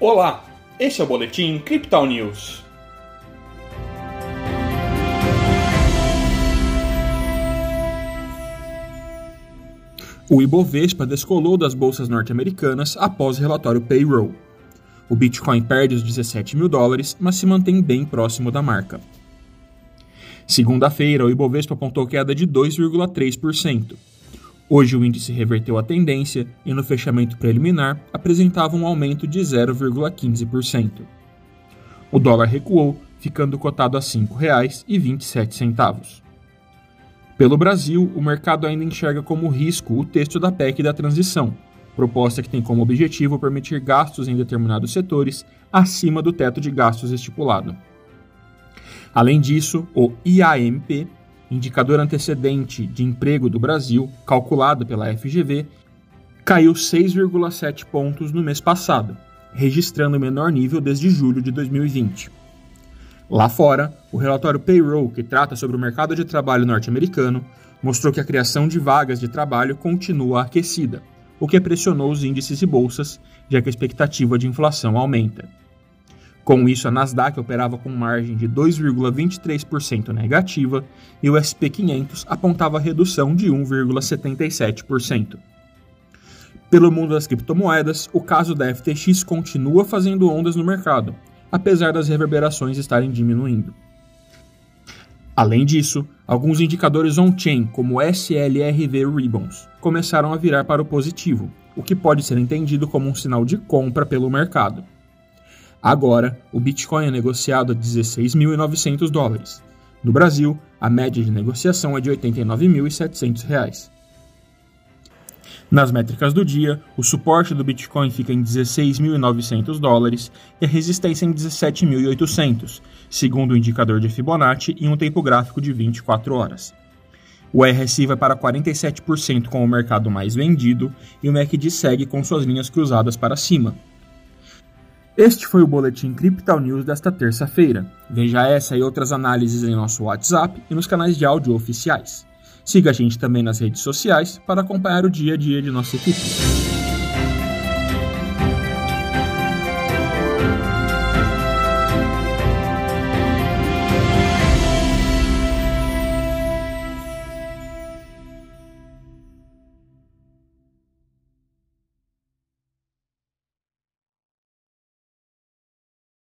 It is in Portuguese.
Olá, este é o Boletim Crypto News. O Ibovespa descolou das bolsas norte-americanas após o relatório Payroll. O Bitcoin perde os 17 mil dólares, mas se mantém bem próximo da marca. Segunda-feira, o Ibovespa apontou queda de 2,3%. Hoje o índice reverteu a tendência e no fechamento preliminar apresentava um aumento de 0,15%. O dólar recuou, ficando cotado a R$ 5,27. Pelo Brasil, o mercado ainda enxerga como risco o texto da PEC da transição, proposta que tem como objetivo permitir gastos em determinados setores acima do teto de gastos estipulado. Além disso, o IAMP indicador antecedente de emprego do Brasil, calculado pela FGV, caiu 6,7 pontos no mês passado, registrando o menor nível desde julho de 2020. Lá fora, o relatório Payroll, que trata sobre o mercado de trabalho norte-americano, mostrou que a criação de vagas de trabalho continua aquecida, o que pressionou os índices e bolsas, já que a expectativa de inflação aumenta. Com isso, a Nasdaq operava com margem de 2,23% negativa e o SP 500 apontava redução de 1,77%. Pelo mundo das criptomoedas, o caso da FTX continua fazendo ondas no mercado, apesar das reverberações estarem diminuindo. Além disso, alguns indicadores on-chain, como SLRV Ribbons, começaram a virar para o positivo, o que pode ser entendido como um sinal de compra pelo mercado. Agora, o Bitcoin é negociado a 16.900 dólares. No Brasil, a média de negociação é de R$ 89.700. Nas métricas do dia, o suporte do Bitcoin fica em 16.900 dólares e a resistência em 17.800, segundo o indicador de Fibonacci em um tempo gráfico de 24 horas. O RSI vai para 47% com o mercado mais vendido e o MACD segue com suas linhas cruzadas para cima, este foi o Boletim Crypto News desta terça-feira. Veja essa e outras análises em nosso WhatsApp e nos canais de áudio oficiais. Siga a gente também nas redes sociais para acompanhar o dia a dia de nossa equipe.